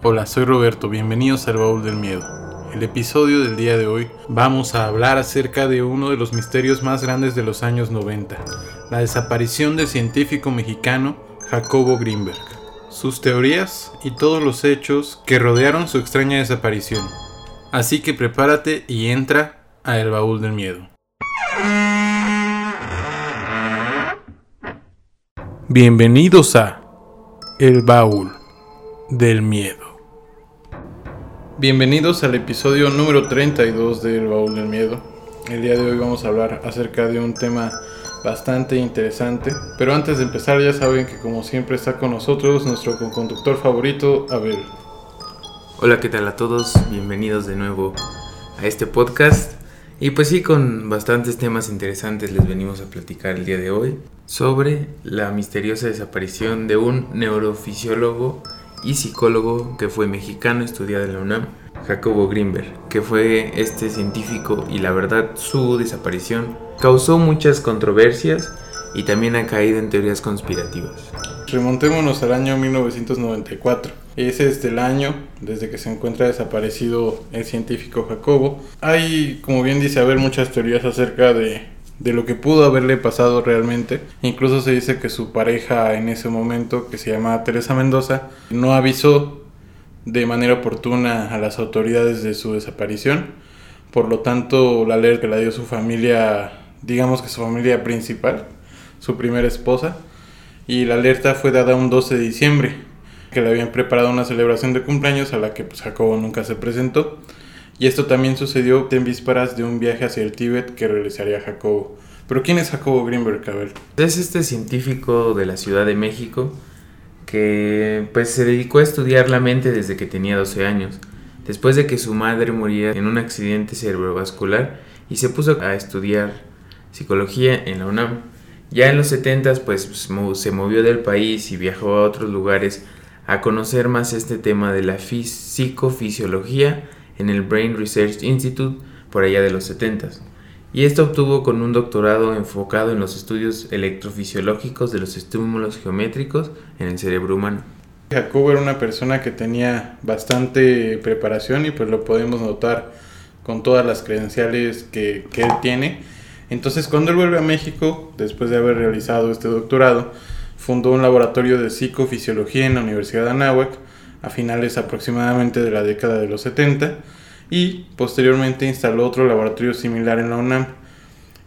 Hola, soy Roberto, bienvenidos al Baúl del Miedo. El episodio del día de hoy vamos a hablar acerca de uno de los misterios más grandes de los años 90, la desaparición del científico mexicano Jacobo Greenberg, sus teorías y todos los hechos que rodearon su extraña desaparición. Así que prepárate y entra a El Baúl del Miedo. Bienvenidos a El Baúl del Miedo. Bienvenidos al episodio número 32 del Baúl del Miedo. El día de hoy vamos a hablar acerca de un tema bastante interesante. Pero antes de empezar ya saben que como siempre está con nosotros nuestro conductor favorito, Abel. Hola, ¿qué tal a todos? Bienvenidos de nuevo a este podcast. Y pues sí, con bastantes temas interesantes les venimos a platicar el día de hoy sobre la misteriosa desaparición de un neurofisiólogo y psicólogo que fue mexicano, estudiado en la UNAM, Jacobo Greenberg, que fue este científico y la verdad su desaparición causó muchas controversias y también ha caído en teorías conspirativas. Remontémonos al año 1994. Ese es el año desde que se encuentra desaparecido el científico Jacobo. Hay, como bien dice, haber muchas teorías acerca de de lo que pudo haberle pasado realmente. Incluso se dice que su pareja en ese momento, que se llamaba Teresa Mendoza, no avisó de manera oportuna a las autoridades de su desaparición. Por lo tanto, la alerta que la dio su familia, digamos que su familia principal, su primera esposa, y la alerta fue dada un 12 de diciembre, que le habían preparado una celebración de cumpleaños a la que pues, Jacobo nunca se presentó. Y esto también sucedió en vísperas de un viaje hacia el Tíbet que realizaría Jacobo. Pero ¿quién es Jacobo Greenberg, Abel? Es este científico de la Ciudad de México que pues se dedicó a estudiar la mente desde que tenía 12 años, después de que su madre moría en un accidente cerebrovascular y se puso a estudiar psicología en la UNAM. Ya en los 70 pues se movió del país y viajó a otros lugares a conocer más este tema de la psicofisiología en el Brain Research Institute por allá de los 70 y esto obtuvo con un doctorado enfocado en los estudios electrofisiológicos de los estímulos geométricos en el cerebro humano. Jacobo era una persona que tenía bastante preparación y pues lo podemos notar con todas las credenciales que, que él tiene. Entonces cuando él vuelve a México, después de haber realizado este doctorado, fundó un laboratorio de psicofisiología en la Universidad de Anáhuac a finales aproximadamente de la década de los 70 y posteriormente instaló otro laboratorio similar en la UNAM.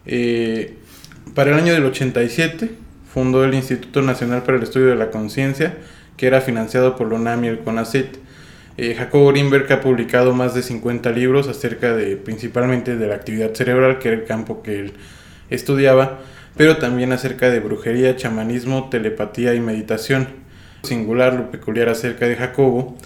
Eh, para el año del 87 fundó el Instituto Nacional para el Estudio de la Conciencia, que era financiado por la UNAM y el CONACYT. Eh, Jacobo Greenberg ha publicado más de 50 libros acerca de principalmente de la actividad cerebral, que era el campo que él estudiaba, pero también acerca de brujería, chamanismo, telepatía y meditación singular, lo peculiar acerca de Jacobo,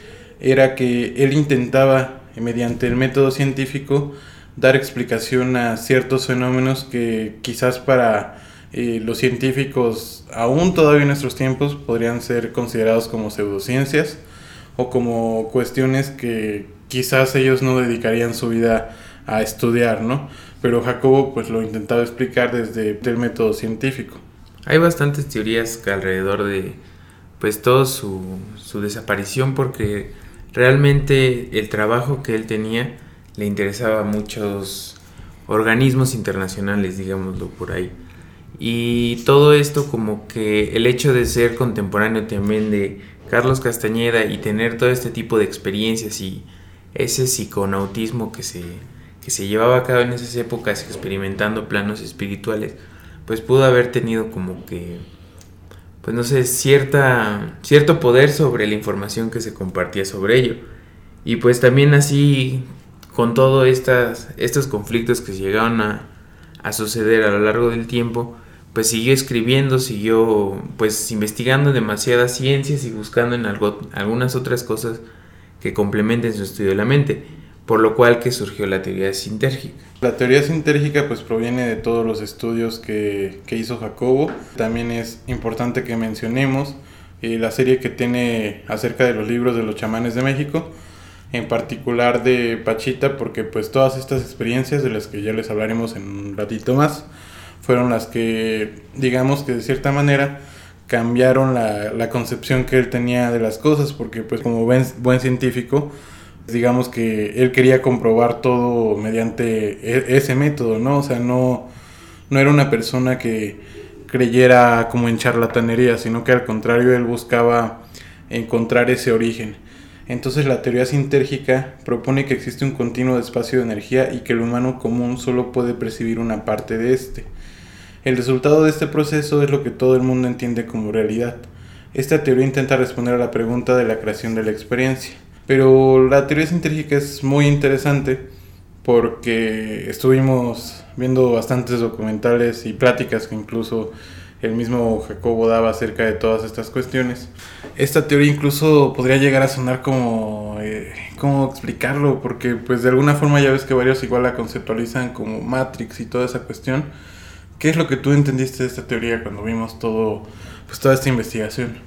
era que él intentaba, mediante el método científico, dar explicación a ciertos fenómenos que quizás para eh, los científicos, aún todavía en nuestros tiempos, podrían ser considerados como pseudociencias o como cuestiones que quizás ellos no dedicarían su vida a estudiar, ¿no? Pero Jacobo pues lo intentaba explicar desde el método científico. Hay bastantes teorías alrededor de pues todo su, su desaparición porque realmente el trabajo que él tenía le interesaba a muchos organismos internacionales, digámoslo por ahí. Y todo esto como que el hecho de ser contemporáneo también de Carlos Castañeda y tener todo este tipo de experiencias y ese psiconautismo que se, que se llevaba a cabo en esas épocas experimentando planos espirituales, pues pudo haber tenido como que pues no sé, cierta, cierto poder sobre la información que se compartía sobre ello. Y pues también así, con todos estos conflictos que llegaron a, a suceder a lo largo del tiempo, pues siguió escribiendo, siguió pues investigando demasiadas ciencias y buscando en algo, algunas otras cosas que complementen su estudio de la mente por lo cual que surgió la teoría sintérgica. La teoría sintérgica pues proviene de todos los estudios que, que hizo Jacobo. También es importante que mencionemos eh, la serie que tiene acerca de los libros de los chamanes de México, en particular de Pachita, porque pues todas estas experiencias de las que ya les hablaremos en un ratito más, fueron las que digamos que de cierta manera cambiaron la, la, concepción que él tenía de las cosas, porque pues como buen, buen científico, digamos que él quería comprobar todo mediante e, ese método, ¿no? O sea, no, no era una persona que creyera como en charlatanería, sino que al contrario él buscaba encontrar ese origen. Entonces la teoría sintérgica propone que existe un continuo espacio de energía y que el humano común solo puede percibir una parte de este. El resultado de este proceso es lo que todo el mundo entiende como realidad. Esta teoría intenta responder a la pregunta de la creación de la experiencia. Pero la teoría sintérgica es muy interesante porque estuvimos viendo bastantes documentales y pláticas que incluso el mismo Jacobo daba acerca de todas estas cuestiones. Esta teoría incluso podría llegar a sonar como... Eh, ¿Cómo explicarlo? Porque pues de alguna forma ya ves que varios igual la conceptualizan como Matrix y toda esa cuestión. ¿Qué es lo que tú entendiste de esta teoría cuando vimos todo, pues toda esta investigación?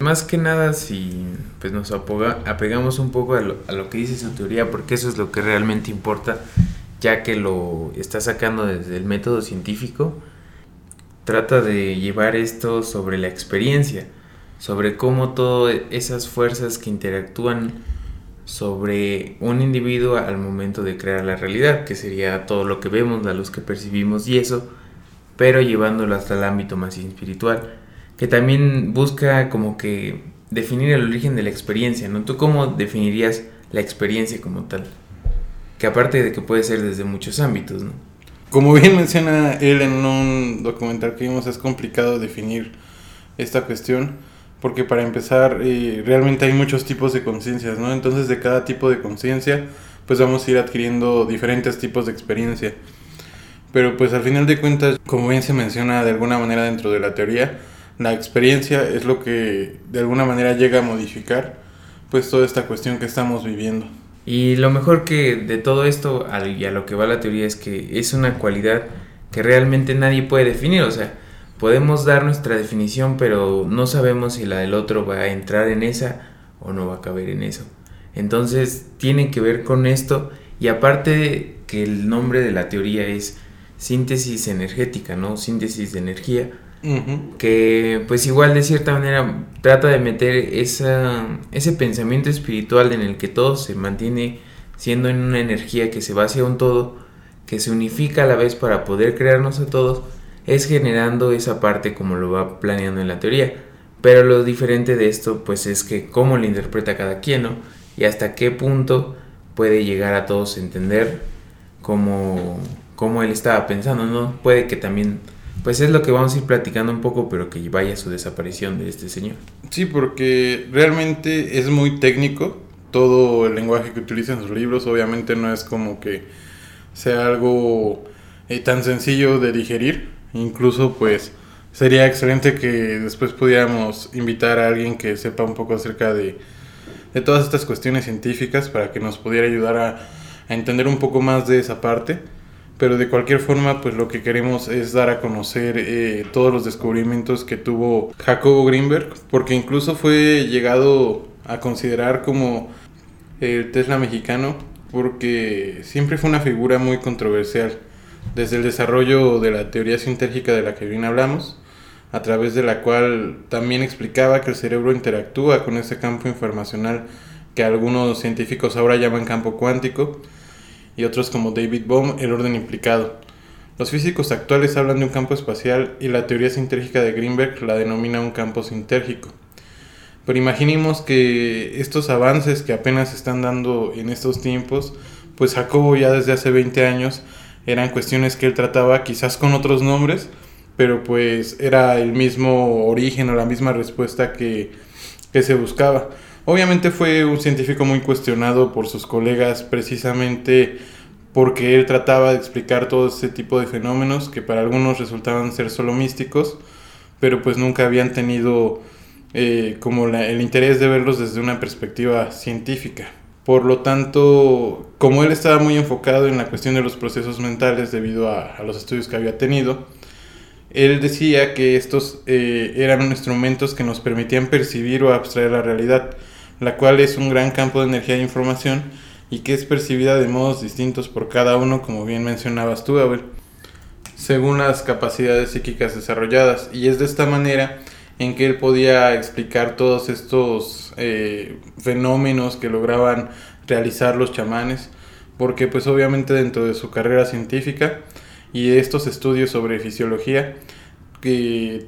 Más que nada si pues nos apegamos un poco a lo, a lo que dice su teoría, porque eso es lo que realmente importa, ya que lo está sacando desde el método científico, trata de llevar esto sobre la experiencia, sobre cómo todas esas fuerzas que interactúan sobre un individuo al momento de crear la realidad, que sería todo lo que vemos, la luz que percibimos y eso, pero llevándolo hasta el ámbito más espiritual, que también busca como que definir el origen de la experiencia, ¿no? ¿Tú cómo definirías la experiencia como tal? Que aparte de que puede ser desde muchos ámbitos, ¿no? Como bien menciona él en un documental que vimos, es complicado definir esta cuestión, porque para empezar, eh, realmente hay muchos tipos de conciencias, ¿no? Entonces de cada tipo de conciencia, pues vamos a ir adquiriendo diferentes tipos de experiencia. Pero pues al final de cuentas, como bien se menciona de alguna manera dentro de la teoría, la experiencia es lo que de alguna manera llega a modificar pues toda esta cuestión que estamos viviendo. Y lo mejor que de todo esto y a lo que va la teoría es que es una cualidad que realmente nadie puede definir, o sea, podemos dar nuestra definición, pero no sabemos si la del otro va a entrar en esa o no va a caber en eso. Entonces tiene que ver con esto y aparte que el nombre de la teoría es síntesis energética, ¿no? Síntesis de energía que pues igual de cierta manera trata de meter ese pensamiento espiritual en el que todo se mantiene siendo en una energía que se va hacia un todo, que se unifica a la vez para poder crearnos a todos, es generando esa parte como lo va planeando en la teoría. Pero lo diferente de esto pues es que cómo lo interpreta cada quien, ¿no? Y hasta qué punto puede llegar a todos a entender cómo, cómo él estaba pensando, ¿no? Puede que también pues es lo que vamos a ir platicando un poco, pero que vaya su desaparición de este señor. Sí, porque realmente es muy técnico todo el lenguaje que utiliza en sus libros. Obviamente no es como que sea algo eh, tan sencillo de digerir. Incluso pues sería excelente que después pudiéramos invitar a alguien que sepa un poco acerca de, de todas estas cuestiones científicas para que nos pudiera ayudar a, a entender un poco más de esa parte pero de cualquier forma pues lo que queremos es dar a conocer eh, todos los descubrimientos que tuvo Jacobo Greenberg porque incluso fue llegado a considerar como el Tesla mexicano porque siempre fue una figura muy controversial desde el desarrollo de la teoría sintérgica de la que bien hablamos a través de la cual también explicaba que el cerebro interactúa con ese campo informacional que algunos científicos ahora llaman campo cuántico y otros como David Bohm el orden implicado. Los físicos actuales hablan de un campo espacial y la teoría sintérgica de Greenberg la denomina un campo sintérgico. Pero imaginemos que estos avances que apenas se están dando en estos tiempos, pues Jacobo ya desde hace 20 años eran cuestiones que él trataba quizás con otros nombres, pero pues era el mismo origen o la misma respuesta que, que se buscaba. Obviamente fue un científico muy cuestionado por sus colegas precisamente porque él trataba de explicar todo ese tipo de fenómenos que para algunos resultaban ser solo místicos, pero pues nunca habían tenido eh, como el interés de verlos desde una perspectiva científica. Por lo tanto, como él estaba muy enfocado en la cuestión de los procesos mentales debido a, los estudios que había tenido, él decía que estos eh, eran instrumentos que nos permitían percibir o abstraer la realidad, la cual es un gran campo de energía e información y que es percibida de modos distintos por cada uno, como bien mencionabas tú, Abel, según las capacidades psíquicas desarrolladas. Y es de esta manera en que él podía explicar todos estos eh, fenómenos que lograban realizar los chamanes, porque pues obviamente dentro de su carrera científica y estos estudios sobre fisiología,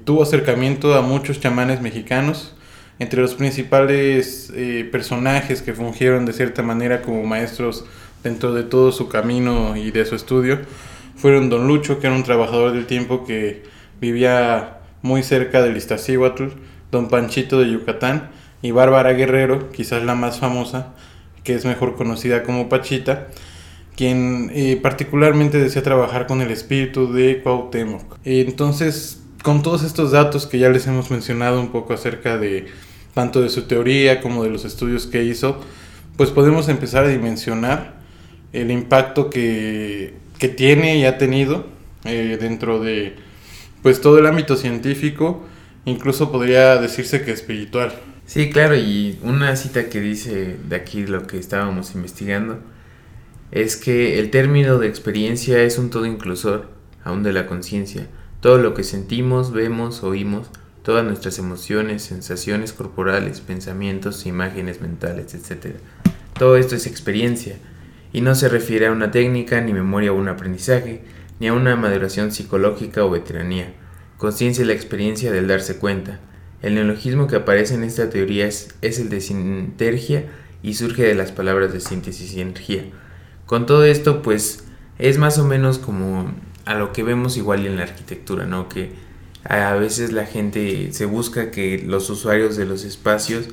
tuvo acercamiento a muchos chamanes mexicanos, entre los principales eh, personajes que fungieron de cierta manera como maestros dentro de todo su camino y de su estudio, fueron Don Lucho, que era un trabajador del tiempo que vivía muy cerca del Iztaccíhuatl, Don Panchito de Yucatán y Bárbara Guerrero, quizás la más famosa, que es mejor conocida como Pachita, quien eh, particularmente desea trabajar con el espíritu de Cuauhtémoc. Entonces, con todos estos datos que ya les hemos mencionado un poco acerca de tanto de su teoría como de los estudios que hizo, pues podemos empezar a dimensionar el impacto que, que tiene y ha tenido eh, dentro de pues todo el ámbito científico, incluso podría decirse que espiritual. Sí, claro, y una cita que dice de aquí lo que estábamos investigando es que el término de experiencia es un todo inclusor, aún de la conciencia. Todo lo que sentimos, vemos, oímos, todas nuestras emociones, sensaciones corporales, pensamientos, imágenes mentales, etc. Todo esto es experiencia, y no se refiere a una técnica, ni memoria o un aprendizaje, ni a una maduración psicológica o veteranía. Conciencia es la experiencia del darse cuenta. El neologismo que aparece en esta teoría es, el de sintergia y surge de las palabras de síntesis y energía. Con todo esto, pues es más o menos como a lo que vemos igual en la arquitectura, ¿no? Que a veces la gente se busca que los usuarios de los espacios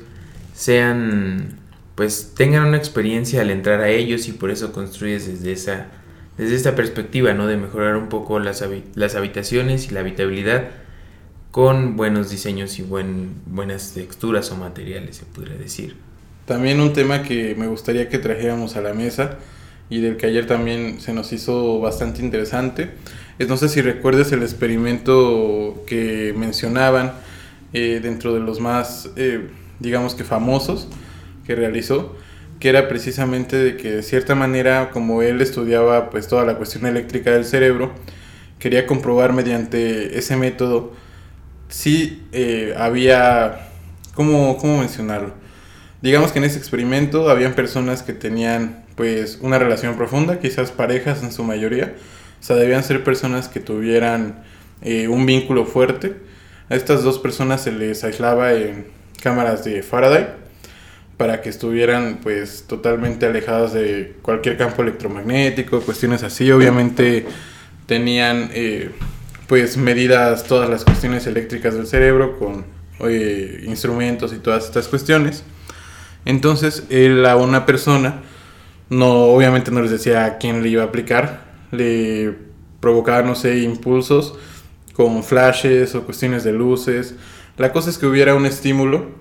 sean, pues tengan una experiencia al entrar a ellos y por eso construyes desde esa desde esta perspectiva, ¿no? De mejorar un poco las, las habitaciones y la habitabilidad con buenos diseños y buen, buenas texturas o materiales, se podría decir. También un tema que me gustaría que trajéramos a la mesa y del que ayer también se nos hizo bastante interesante es, no sé si recuerdes el experimento que mencionaban eh, dentro de los más, eh, digamos que famosos que realizó, que era precisamente de que de cierta manera, como él estudiaba pues toda la cuestión eléctrica del cerebro, quería comprobar mediante ese método si eh, había, ¿cómo, ¿cómo mencionarlo? Digamos que en ese experimento habían personas que tenían pues una relación profunda, quizás parejas en su mayoría, o sea, debían ser personas que tuvieran eh, un vínculo fuerte. A estas dos personas se les aislaba en cámaras de Faraday para que estuvieran pues totalmente alejadas de cualquier campo electromagnético, cuestiones así. Obviamente tenían eh, pues medidas todas las cuestiones eléctricas del cerebro con instrumentos y todas estas cuestiones. Entonces él a una persona, no, obviamente no les decía a quién le iba a aplicar, le provocaba, no sé, impulsos con flashes o cuestiones de luces. La cosa es que hubiera un estímulo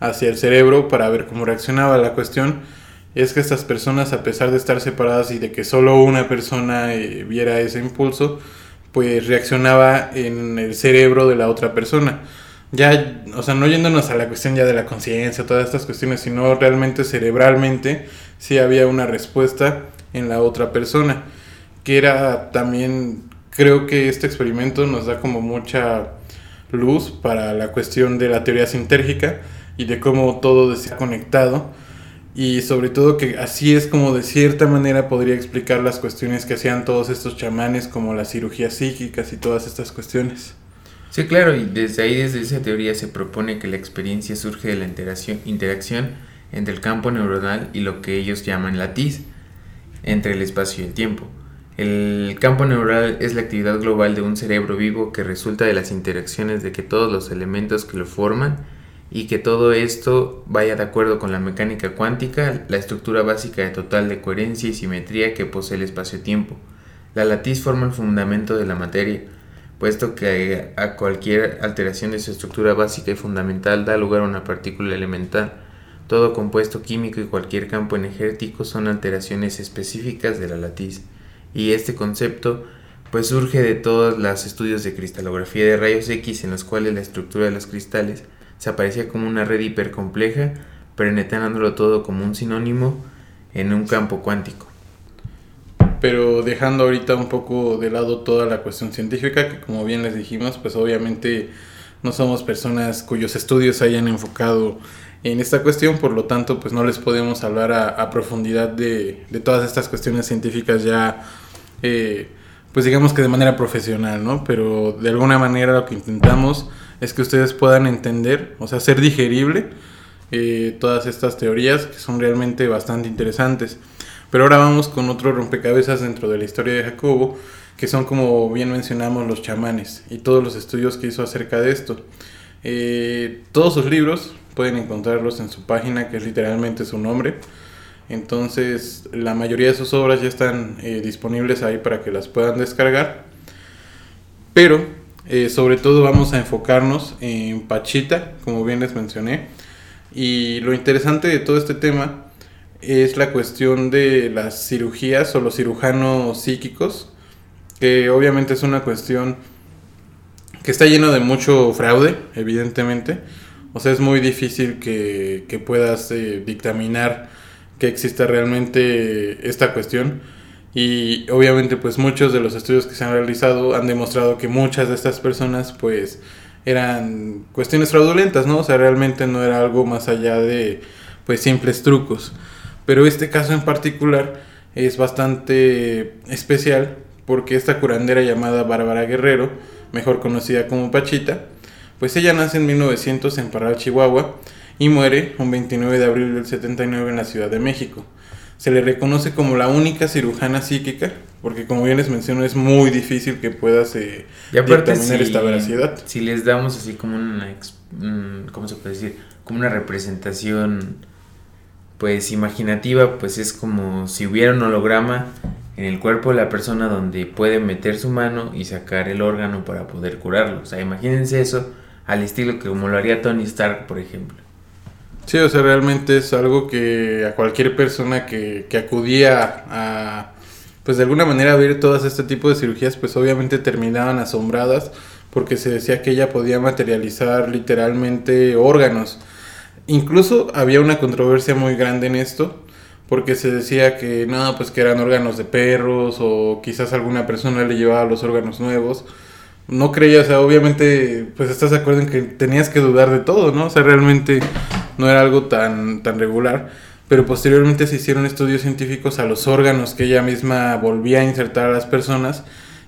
hacia el cerebro para ver cómo reaccionaba. La cuestión es que estas personas, a pesar de estar separadas y de que solo una persona eh, viera ese impulso, pues reaccionaba en el cerebro de la otra persona. Ya, o sea, no yéndonos a la cuestión ya de la conciencia, todas estas cuestiones, sino realmente cerebralmente sí había una respuesta en la otra persona. Que era también, creo que este experimento nos da como mucha luz para la cuestión de la teoría sintérgica, y de cómo todo está conectado y sobre todo que así es como de cierta manera podría explicar las cuestiones que hacían todos estos chamanes como las cirugías psíquicas y todas estas cuestiones. Sí, claro, y desde ahí, desde esa teoría se propone que la experiencia surge de la interacción, entre el campo neuronal y lo que ellos llaman la TIS, entre el espacio y el tiempo. El campo neuronal es la actividad global de un cerebro vivo que resulta de las interacciones de que todos los elementos que lo forman y que todo esto vaya de acuerdo con la mecánica cuántica, la estructura básica de total de coherencia y simetría que posee el espacio-tiempo. La latiz forma el fundamento de la materia, puesto que a cualquier alteración de su estructura básica y fundamental da lugar a una partícula elemental. Todo compuesto químico y cualquier campo energético son alteraciones específicas de la latiz, y este concepto pues surge de todos los estudios de cristalografía de rayos X en los cuales la estructura de los cristales se aparecía como una red hipercompleja, penetrándolo todo como un sinónimo en un campo cuántico. Pero dejando ahorita un poco de lado toda la cuestión científica, que como bien les dijimos, pues obviamente no somos personas cuyos estudios hayan enfocado en esta cuestión, por lo tanto, pues no les podemos hablar a, profundidad de, todas estas cuestiones científicas ya, eh, pues digamos que de manera profesional, ¿no? Pero de alguna manera lo que intentamos es que ustedes puedan entender, o sea, ser digerible eh, todas estas teorías que son realmente bastante interesantes. Pero ahora vamos con otro rompecabezas dentro de la historia de Jacobo, que son como bien mencionamos los chamanes y todos los estudios que hizo acerca de esto. Eh, todos sus libros pueden encontrarlos en su página, que es literalmente su nombre. Entonces, la mayoría de sus obras ya están eh, disponibles ahí para que las puedan descargar. Pero, sobre todo vamos a enfocarnos en Pachita, como bien les mencioné, y lo interesante de todo este tema es la cuestión de las cirugías o los cirujanos psíquicos, que obviamente es una cuestión que está lleno de mucho fraude, evidentemente. O sea, es muy difícil que, que puedas eh, dictaminar que exista realmente esta cuestión. Y obviamente pues muchos de los estudios que se han realizado han demostrado que muchas de estas personas pues eran cuestiones fraudulentas, ¿no? O sea, realmente no era algo más allá de pues simples trucos. Pero este caso en particular es bastante especial porque esta curandera llamada Bárbara Guerrero, mejor conocida como Pachita, pues ella nace en 1900 en Parral, Chihuahua y muere un 29 de abril del 79 en la Ciudad de México se le reconoce como la única cirujana psíquica, porque como bien les menciono, es muy difícil que puedas eh, determinar esta veracidad. Si les damos así como una, ¿cómo se puede decir? Como una representación, pues imaginativa, pues es como si hubiera un holograma en el cuerpo de la persona donde puede meter su mano y sacar el órgano para poder curarlo. O sea, imagínense eso al estilo que como lo haría Tony Stark, por ejemplo. Sí, o sea, realmente es algo que a cualquier persona que, que acudía a, pues de alguna manera a ver todas este tipo de cirugías, pues obviamente terminaban asombradas porque se decía que ella podía materializar literalmente órganos. Incluso había una controversia muy grande en esto, porque se decía que no, pues que eran órganos de perros o quizás alguna persona le llevaba los órganos nuevos. No creía, o sea, obviamente, pues estás de acuerdo en que tenías que dudar de todo, ¿no? O sea, realmente no era algo tan, tan regular, pero posteriormente se hicieron estudios científicos a los órganos que ella misma volvía a insertar a las personas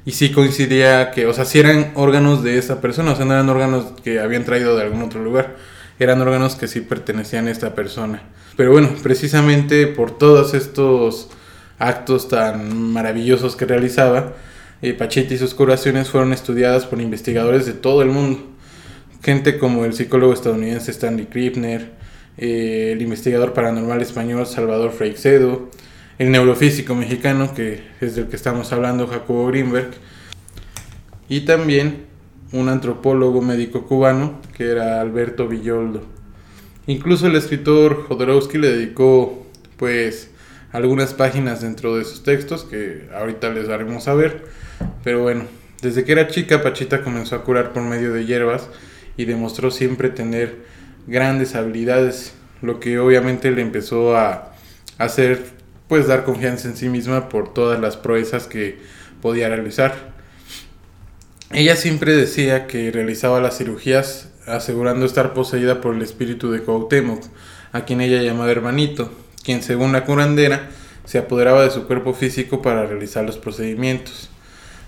y sí coincidía que, o sea, sí eran órganos de esa persona, o sea, no eran órganos que habían traído de algún otro lugar, eran órganos que sí pertenecían a esta persona. Pero bueno, precisamente por todos estos actos tan maravillosos que realizaba, eh, Pachita y sus curaciones fueron estudiadas por investigadores de todo el mundo gente como el psicólogo estadounidense Stanley Krippner, eh, el investigador paranormal español Salvador Freixedo, el neurofísico mexicano, que es del que estamos hablando, Jacobo Greenberg, y también un antropólogo médico cubano, que era Alberto Villoldo. Incluso el escritor Jodorowsky le dedicó, pues, algunas páginas dentro de sus textos, que ahorita les daremos a ver, pero bueno, desde que era chica, Pachita comenzó a curar por medio de hierbas, y demostró siempre tener grandes habilidades, lo que obviamente le empezó a hacer pues dar confianza en sí misma por todas las proezas que podía realizar. Ella siempre decía que realizaba las cirugías asegurando estar poseída por el espíritu de Cuauhtémoc, a quien ella llamaba hermanito, quien según la curandera se apoderaba de su cuerpo físico para realizar los procedimientos.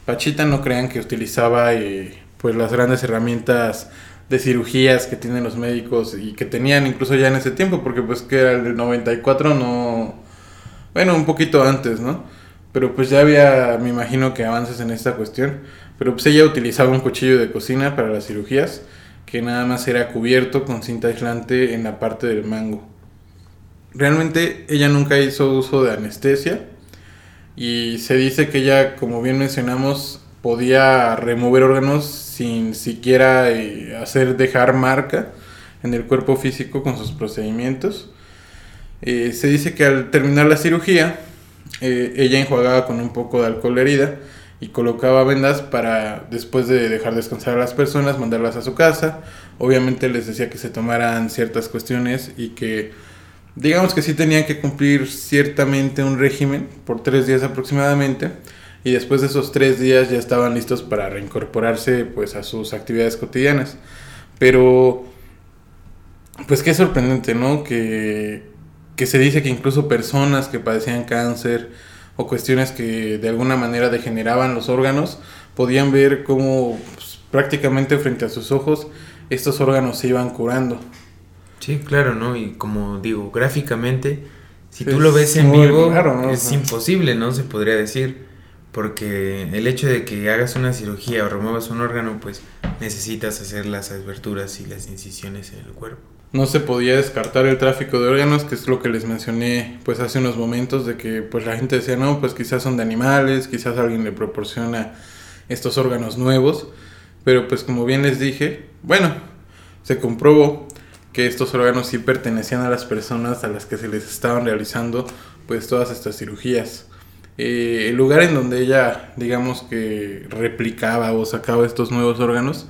Pachita no crean que utilizaba eh, pues las grandes herramientas de cirugías que tienen los médicos y que tenían incluso ya en ese tiempo, porque pues que era el del 94, no... Bueno, un poquito antes, ¿no? Pero pues ya había, me imagino que avances en esta cuestión. Pero pues ella utilizaba un cuchillo de cocina para las cirugías, que nada más era cubierto con cinta aislante en la parte del mango. Realmente ella nunca hizo uso de anestesia y se dice que ella, como bien mencionamos, podía remover órganos sin siquiera eh, hacer dejar marca en el cuerpo físico con sus procedimientos. Eh, se dice que al terminar la cirugía, eh, ella enjuagaba con un poco de alcohol herida y colocaba vendas para después de dejar descansar a las personas, mandarlas a su casa. Obviamente les decía que se tomaran ciertas cuestiones y que digamos que sí tenían que cumplir ciertamente un régimen por tres días aproximadamente y después de esos tres días ya estaban listos para reincorporarse pues a sus actividades cotidianas. Pero, pues qué sorprendente, ¿no? Que, que se dice que incluso personas que padecían cáncer o cuestiones que de alguna manera degeneraban los órganos, podían ver cómo pues, prácticamente frente a sus ojos estos órganos se iban curando. Sí, claro, ¿no? Y como digo, gráficamente, si tú lo ves en vivo, es imposible, ¿no? Se podría decir. Porque el hecho de que hagas una cirugía o remuevas un órgano, pues necesitas hacer las aberturas y las incisiones en el cuerpo. No se podía descartar el tráfico de órganos, que es lo que les mencioné pues hace unos momentos, de que pues la gente decía, no, pues quizás son de animales, quizás alguien le proporciona estos órganos nuevos. Pero pues como bien les dije, bueno, se comprobó que estos órganos sí pertenecían a las personas a las que se les estaban realizando pues todas estas cirugías. Eh, el lugar en donde ella, digamos que replicaba o sacaba estos nuevos órganos,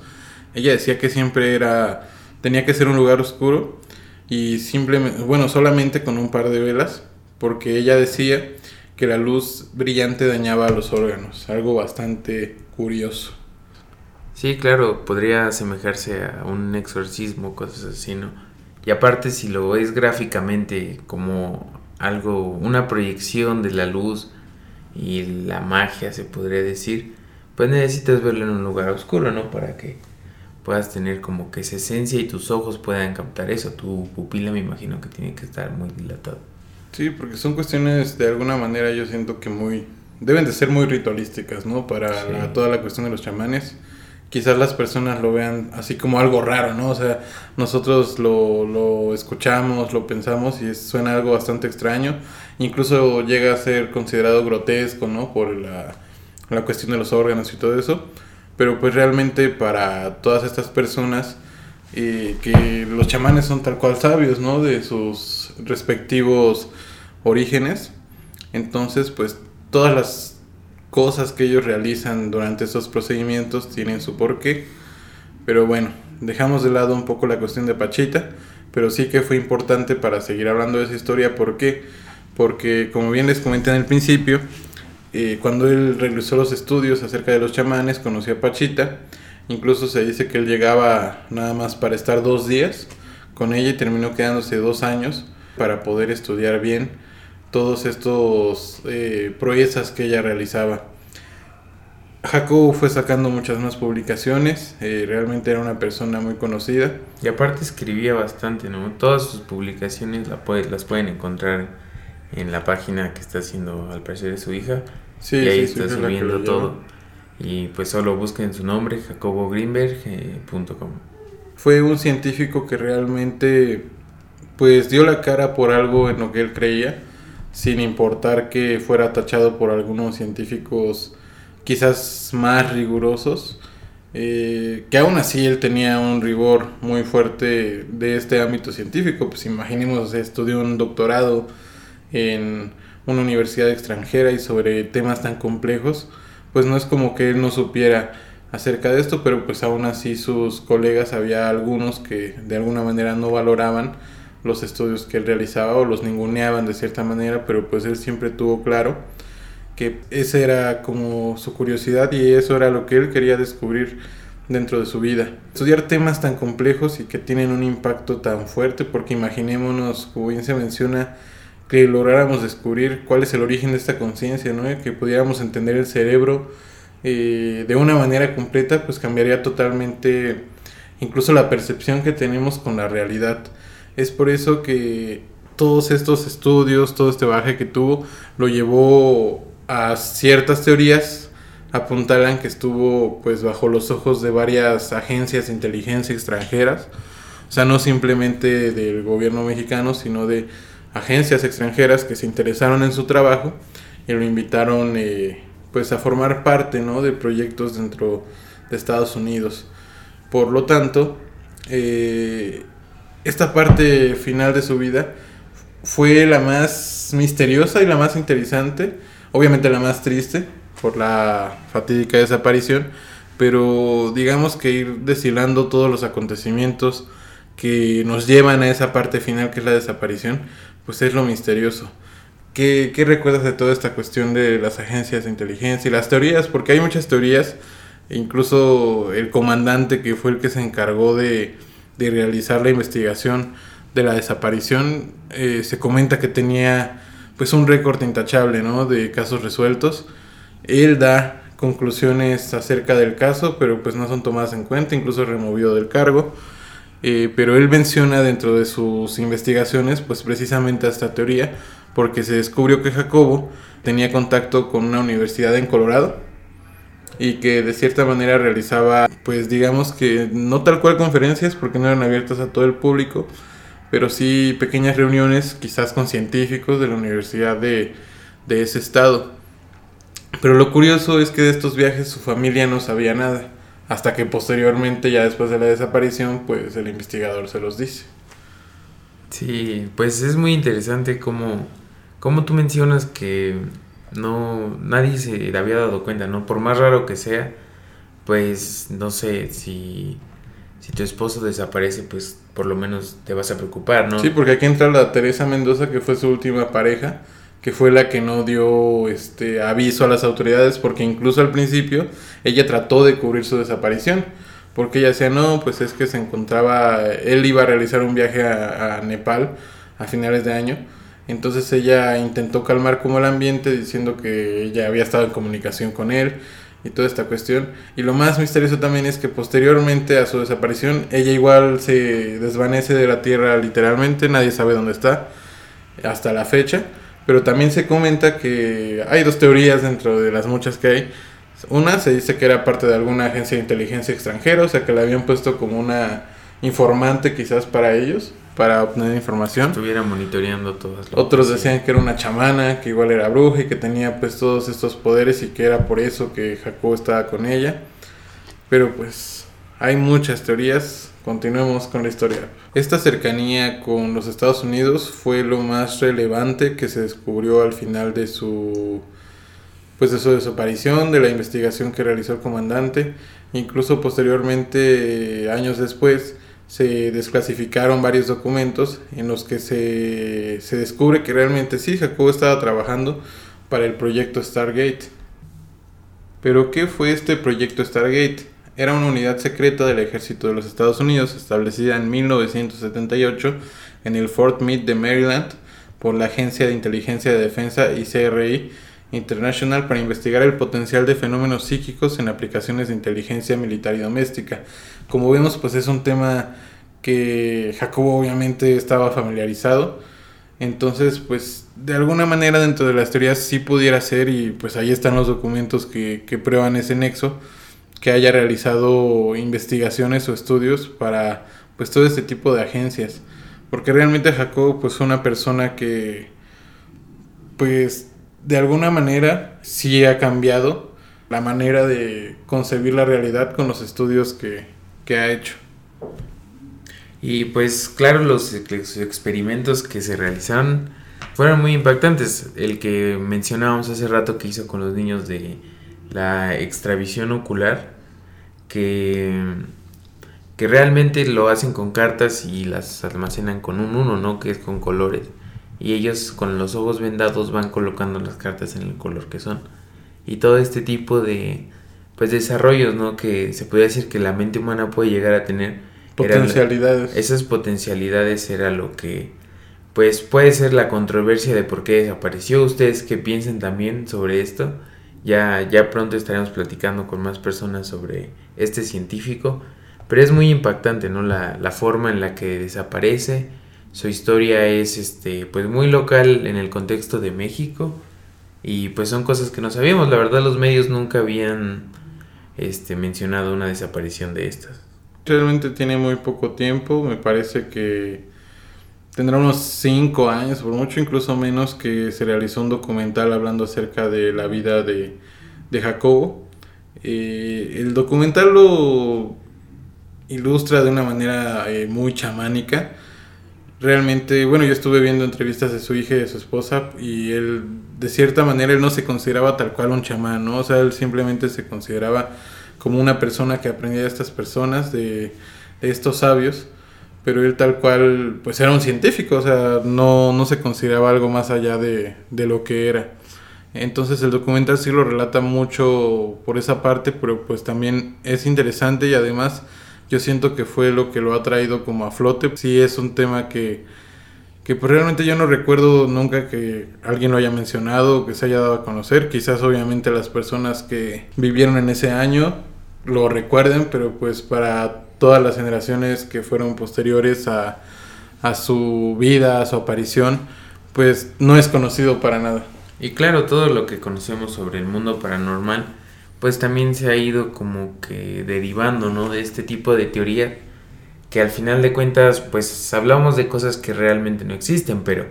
ella decía que siempre era, tenía que ser un lugar oscuro y simplemente, bueno, solamente con un par de velas, porque ella decía que la luz brillante dañaba a los órganos, algo bastante curioso. Sí, claro, podría asemejarse a un exorcismo, cosas así, ¿no? Y aparte si lo ves gráficamente como algo, una proyección de la luz, y la magia, se podría decir, pues necesitas verlo en un lugar oscuro, ¿no? Para que puedas tener como que esa esencia y tus ojos puedan captar eso. Tu pupila me imagino que tiene que estar muy dilatado. Sí, porque son cuestiones de alguna manera yo siento que muy... deben de ser muy ritualísticas, ¿no? Para toda la cuestión de los chamanes quizás las personas lo vean así como algo raro, ¿no? O sea, nosotros lo, lo escuchamos, lo pensamos y suena algo bastante extraño. Incluso llega a ser considerado grotesco, ¿no? Por la, la cuestión de los órganos y todo eso. Pero pues realmente para todas estas personas eh, que los chamanes son tal cual sabios, ¿no? De sus respectivos orígenes. Entonces, pues todas las cosas que ellos realizan durante estos procedimientos tienen su porqué. Pero bueno, dejamos de lado un poco la cuestión de Pachita, pero sí que fue importante para seguir hablando de esa historia. ¿Por qué? Porque como bien les comenté en el principio, eh, cuando él realizó los estudios acerca de los chamanes, conoció a Pachita. Incluso se dice que él llegaba nada más para estar dos días con ella y terminó quedándose dos años para poder estudiar bien todos estos eh, proezas que ella realizaba. Jacobo fue sacando muchas más publicaciones, eh, realmente era una persona muy conocida. Y aparte escribía bastante, ¿no? Todas sus publicaciones la las pueden encontrar en la página que está haciendo al parecer su hija. Sí, y ahí está subiendo todo. Y pues solo busquen su nombre, jacobogreenberg.com. Fue un científico que realmente pues dio la cara por algo en lo que él creía sin importar que fuera tachado por algunos científicos quizás más rigurosos, eh, que aún así él tenía un rigor muy fuerte de este ámbito científico, pues imaginemos, estudió un doctorado en una universidad extranjera y sobre temas tan complejos, pues no es como que él no supiera acerca de esto, pero pues aún así sus colegas había algunos que de alguna manera no valoraban los estudios que él realizaba o los ninguneaban de cierta manera, pero pues él siempre tuvo claro que esa era como su curiosidad y eso era lo que él quería descubrir dentro de su vida. Estudiar temas tan complejos y que tienen un impacto tan fuerte, porque imaginémonos, como bien se menciona, que lográramos descubrir cuál es el origen de esta conciencia, ¿no? que pudiéramos entender el cerebro eh, de una manera completa, pues cambiaría totalmente incluso la percepción que tenemos con la realidad. Es por eso que todos estos estudios, todo este baje que tuvo, lo llevó a ciertas teorías apuntaran que estuvo pues bajo los ojos de varias agencias de inteligencia extranjeras, o sea, no simplemente del gobierno mexicano, sino de agencias extranjeras que se interesaron en su trabajo y lo invitaron eh, pues a formar parte ¿no? de proyectos dentro de Estados Unidos. Por lo tanto, eh, esta parte final de su vida fue la más misteriosa y la más interesante, obviamente la más triste por la fatídica desaparición, pero digamos que ir deshilando todos los acontecimientos que nos llevan a esa parte final que es la desaparición, pues es lo misterioso. ¿Qué, ¿Qué, recuerdas de toda esta cuestión de las agencias de inteligencia y las teorías? Porque hay muchas teorías E incluso el comandante que fue el que se encargó de, de realizar la investigación de la desaparición, eh, se comenta que tenía pues un récord intachable, ¿no? De casos resueltos. Él da conclusiones acerca del caso, pero pues no son tomadas en cuenta, incluso removido del cargo. Eh, pero él menciona dentro de sus investigaciones, pues precisamente esta teoría, porque se descubrió que Jacobo tenía contacto con una universidad en Colorado y que de cierta manera realizaba, pues digamos que no tal cual conferencias, porque no eran abiertas a todo el público, pero sí pequeñas reuniones, quizás con científicos de la universidad de, de ese estado. Pero lo curioso es que de estos viajes su familia no sabía nada, hasta que posteriormente, ya después de la desaparición, pues el investigador se los dice. Sí, pues es muy interesante cómo, cómo tú mencionas que no nadie se había dado cuenta, ¿no? Por más raro que sea, pues no sé si si tu esposo desaparece, pues por lo menos te vas a preocupar, ¿no? Sí, porque aquí entra la Teresa Mendoza, que fue su última pareja, que fue la que no dio este aviso a las autoridades, porque incluso al principio ella trató de cubrir su desaparición, porque ella decía, no, pues es que se encontraba, él iba a realizar un viaje a, a Nepal a finales de año, entonces ella intentó calmar como el ambiente diciendo que ella había estado en comunicación con él, y toda esta cuestión. Y lo más misterioso también es que posteriormente a su desaparición, ella igual se desvanece de la Tierra literalmente, nadie sabe dónde está hasta la fecha. Pero también se comenta que hay dos teorías dentro de las muchas que hay. Una se dice que era parte de alguna agencia de inteligencia extranjera, o sea que la habían puesto como una informante quizás para ellos, para obtener información. Estuviera monitoreando todas. Otros decían que era una chamana, que igual era bruja y que tenía pues todos estos poderes y que era por eso que Jacob estaba con ella. Pero pues hay muchas teorías. Continuemos con la historia. Esta cercanía con los Estados Unidos fue lo más relevante que se descubrió al final de su pues de su desaparición, de la investigación que realizó el comandante, incluso posteriormente años después se desclasificaron varios documentos en los que se, se descubre que realmente sí, Jacobo estaba trabajando para el proyecto Stargate. Pero ¿qué fue este proyecto Stargate? Era una unidad secreta del ejército de los Estados Unidos establecida en 1978 en el Fort Meade de Maryland por la Agencia de Inteligencia de Defensa y CRI International para investigar el potencial de fenómenos psíquicos en aplicaciones de inteligencia militar y doméstica. Como vemos, pues es un tema que Jacobo obviamente estaba familiarizado. Entonces, pues de alguna manera dentro de las teorías sí pudiera ser y pues ahí están los documentos que, que prueban ese nexo, que haya realizado investigaciones o estudios para pues todo este tipo de agencias. Porque realmente Jacobo pues una persona que pues de alguna manera sí ha cambiado la manera de concebir la realidad con los estudios que, que ha hecho. Y pues claro, los, experimentos que se realizaron fueron muy impactantes. El que mencionábamos hace rato que hizo con los niños de la extravisión ocular, que, que realmente lo hacen con cartas y las almacenan con un uno, ¿no? Que es con colores. Y ellos con los ojos vendados van colocando las cartas en el color que son. Y todo este tipo de, pues desarrollos, ¿no? Que se puede decir que la mente humana puede llegar a tener. Potencialidades. esas potencialidades era lo que, pues puede ser la controversia de por qué desapareció. Ustedes que piensen también sobre esto. Ya, ya pronto estaremos platicando con más personas sobre este científico. Pero es muy impactante, ¿no? La, la forma en la que desaparece. Su historia es, este, pues muy local en el contexto de México. Y pues son cosas que no sabíamos. La verdad los medios nunca habían este, mencionado una desaparición de estas. Realmente tiene muy poco tiempo, me parece que tendrá unos 5 años, por mucho incluso menos, que se realizó un documental hablando acerca de la vida de, de Jacobo. Eh, el documental lo ilustra de una manera eh, muy chamánica. Realmente, bueno, yo estuve viendo entrevistas de su hija y de su esposa y él, de cierta manera, él no se consideraba tal cual un chamán, ¿no? O sea, él simplemente se consideraba como una persona que aprendía de estas personas, de, estos sabios, pero él tal cual, pues era un científico, o sea, no, no se consideraba algo más allá de, de lo que era. Entonces el documental sí lo relata mucho por esa parte, pero pues también es interesante y además yo siento que fue lo que lo ha traído como a flote. Sí es un tema que, que pues realmente yo no recuerdo nunca que alguien lo haya mencionado que se haya dado a conocer. Quizás obviamente las personas que vivieron en ese año lo recuerden, pero pues para todas las generaciones que fueron posteriores a, a su vida, a su aparición, pues no es conocido para nada. Y claro, todo lo que conocemos sobre el mundo paranormal, pues también se ha ido como que derivando, ¿no? De este tipo de teoría, que al final de cuentas, pues hablamos de cosas que realmente no existen, pero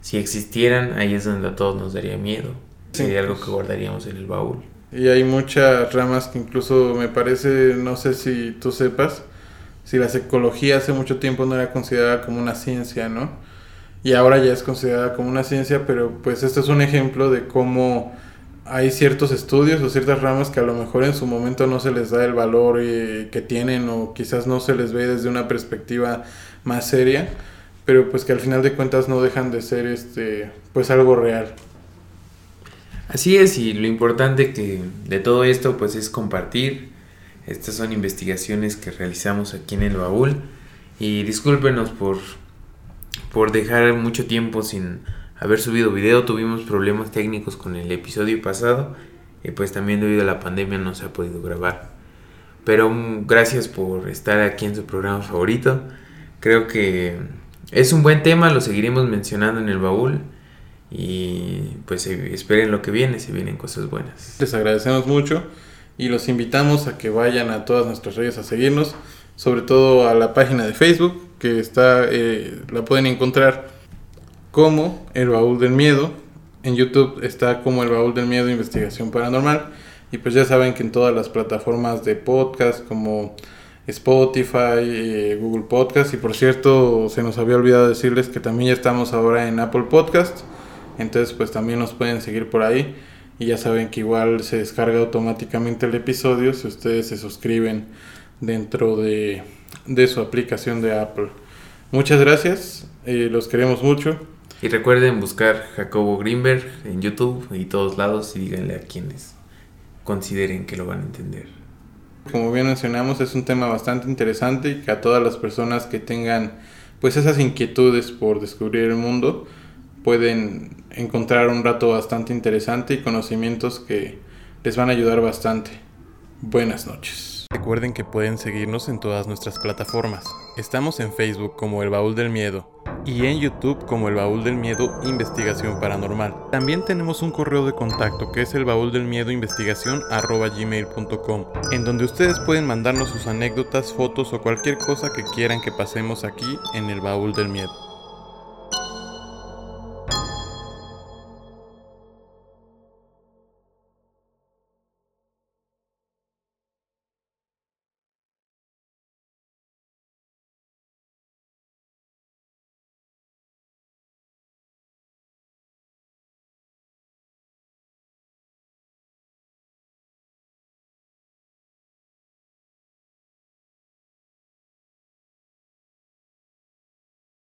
si existieran, ahí es donde a todos nos daría miedo. Sería algo que guardaríamos en el baúl. Y hay muchas ramas que incluso me parece, no sé si tú sepas, si la psicología hace mucho tiempo no era considerada como una ciencia, ¿no? y ahora ya es considerada como una ciencia, pero pues este es un ejemplo de cómo hay ciertos estudios o ciertas ramas que a lo mejor en su momento no se les da el valor eh, que tienen o quizás no se les ve desde una perspectiva más seria, pero pues que al final de cuentas no dejan de ser este pues algo real. Así es, y lo importante que de todo esto pues es compartir. Estas son investigaciones que realizamos aquí en el baúl y discúlpenos por por dejar mucho tiempo sin haber subido video. Tuvimos problemas técnicos con el episodio pasado y pues también debido a la pandemia no se ha podido grabar. Pero mm, gracias por estar aquí en su programa favorito. Creo que es un buen tema, lo seguiremos mencionando en el baúl. Y pues eh, esperen lo que viene, se vienen cosas buenas. Les agradecemos mucho y los invitamos a que vayan a todas nuestras redes a seguirnos, sobre todo a la página de Facebook, que está, eh, la pueden encontrar como El Baúl del Miedo. En YouTube está como El Baúl del Miedo Investigación Paranormal. Y pues ya saben que en todas las plataformas de podcast como Spotify, eh, Google Podcast. Y por cierto, se nos había olvidado decirles que también ya estamos ahora en Apple Podcast. Entonces pues también nos pueden seguir por ahí. Y ya saben que igual se descarga automáticamente el episodio si ustedes se suscriben dentro de de su aplicación de Apple. Muchas gracias, eh, los queremos mucho. Y recuerden buscar Jacobo Greenberg en YouTube y todos lados y díganle a quienes consideren que lo van a entender. Como bien mencionamos, es un tema bastante interesante y que a todas las personas que tengan pues esas inquietudes por descubrir el mundo pueden encontrar un rato bastante interesante y conocimientos que les van a ayudar bastante. Buenas noches. Recuerden que pueden seguirnos en todas nuestras plataformas. Estamos en Facebook como El Baúl del Miedo y en YouTube como El Baúl del Miedo Investigación Paranormal. También tenemos un correo de contacto que es el baúl del miedo investigación gmail.com en donde ustedes pueden mandarnos sus anécdotas, fotos o cualquier cosa que quieran que pasemos aquí en El Baúl del Miedo.